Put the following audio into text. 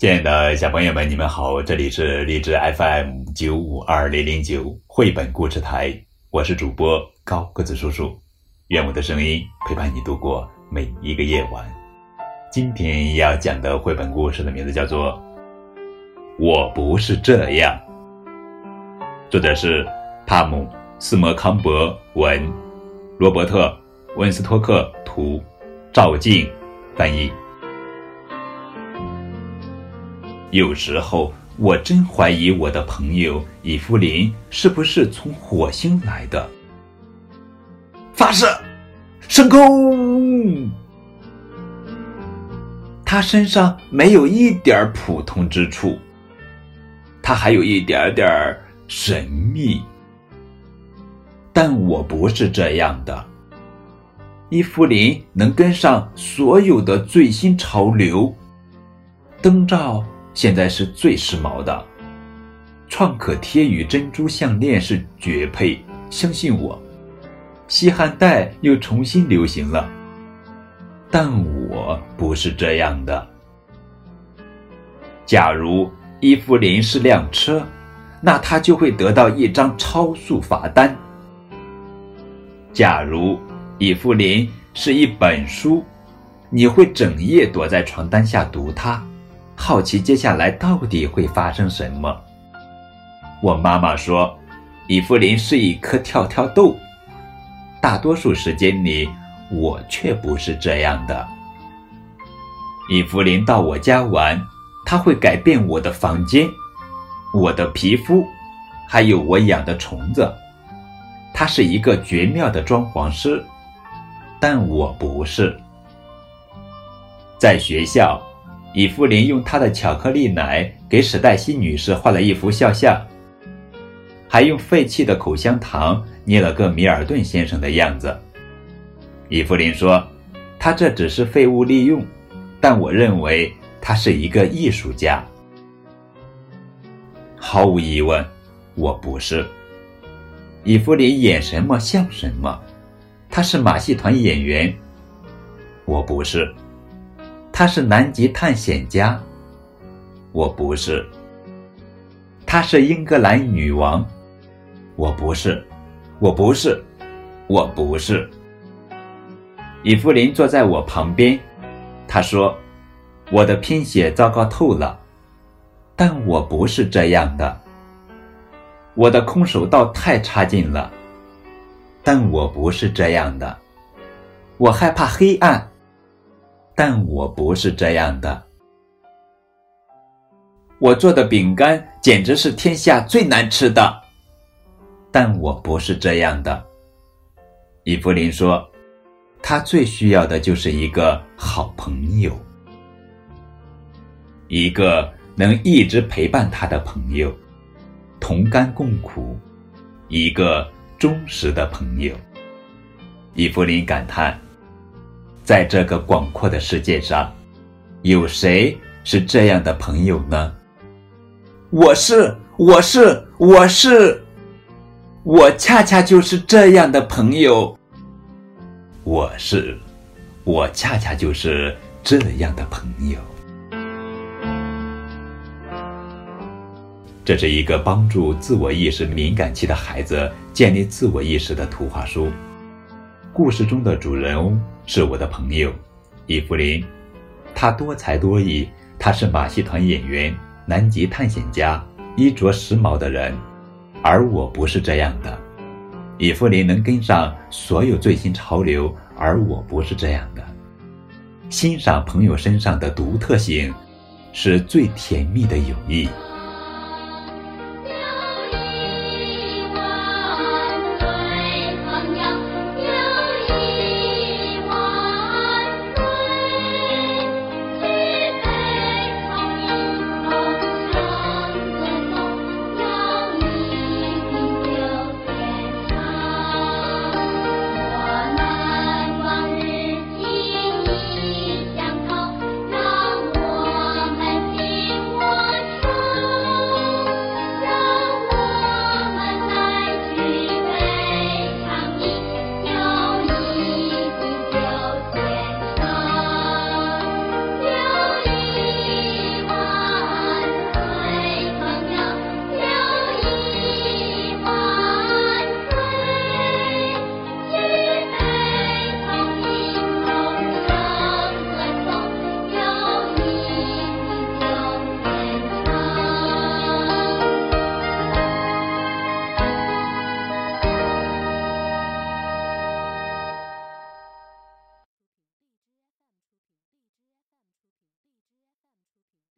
亲爱的小朋友们，你们好，这里是荔枝 FM 九五二零零九绘本故事台，我是主播高个子叔叔，愿我的声音陪伴你度过每一个夜晚。今天要讲的绘本故事的名字叫做《我不是这样》，作者是帕姆斯摩康伯文，罗伯特温斯托克图，赵静翻译。有时候，我真怀疑我的朋友伊芙琳是不是从火星来的。发射，升空！他身上没有一点普通之处，他还有一点点神秘。但我不是这样的。伊芙琳能跟上所有的最新潮流，灯罩。现在是最时髦的，创可贴与珍珠项链是绝配，相信我。吸汗带又重新流行了，但我不是这样的。假如伊芙琳是辆车，那她就会得到一张超速罚单。假如伊芙琳是一本书，你会整夜躲在床单下读它。好奇接下来到底会发生什么？我妈妈说，伊芙琳是一颗跳跳豆。大多数时间里，我却不是这样的。伊芙琳到我家玩，她会改变我的房间、我的皮肤，还有我养的虫子。她是一个绝妙的装潢师，但我不是。在学校。伊芙琳用她的巧克力奶给史黛西女士画了一幅肖像，还用废弃的口香糖捏了个米尔顿先生的样子。伊芙琳说：“他这只是废物利用，但我认为他是一个艺术家。”毫无疑问，我不是。伊芙琳演什么像什么，她是马戏团演员。我不是。他是南极探险家，我不是。她是英格兰女王，我不是，我不是，我不是。伊芙琳坐在我旁边，她说：“我的拼写糟糕透了，但我不是这样的。我的空手道太差劲了，但我不是这样的。我害怕黑暗。”但我不是这样的。我做的饼干简直是天下最难吃的，但我不是这样的。伊芙琳说：“她最需要的就是一个好朋友，一个能一直陪伴她的朋友，同甘共苦，一个忠实的朋友。”伊芙琳感叹。在这个广阔的世界上，有谁是这样的朋友呢？我是，我是，我是，我恰恰就是这样的朋友。我是，我恰恰就是这样的朋友。这是一个帮助自我意识敏感期的孩子建立自我意识的图画书。故事中的主人翁。是我的朋友，伊芙琳，她多才多艺，她是马戏团演员、南极探险家、衣着时髦的人，而我不是这样的。伊芙琳能跟上所有最新潮流，而我不是这样的。欣赏朋友身上的独特性，是最甜蜜的友谊。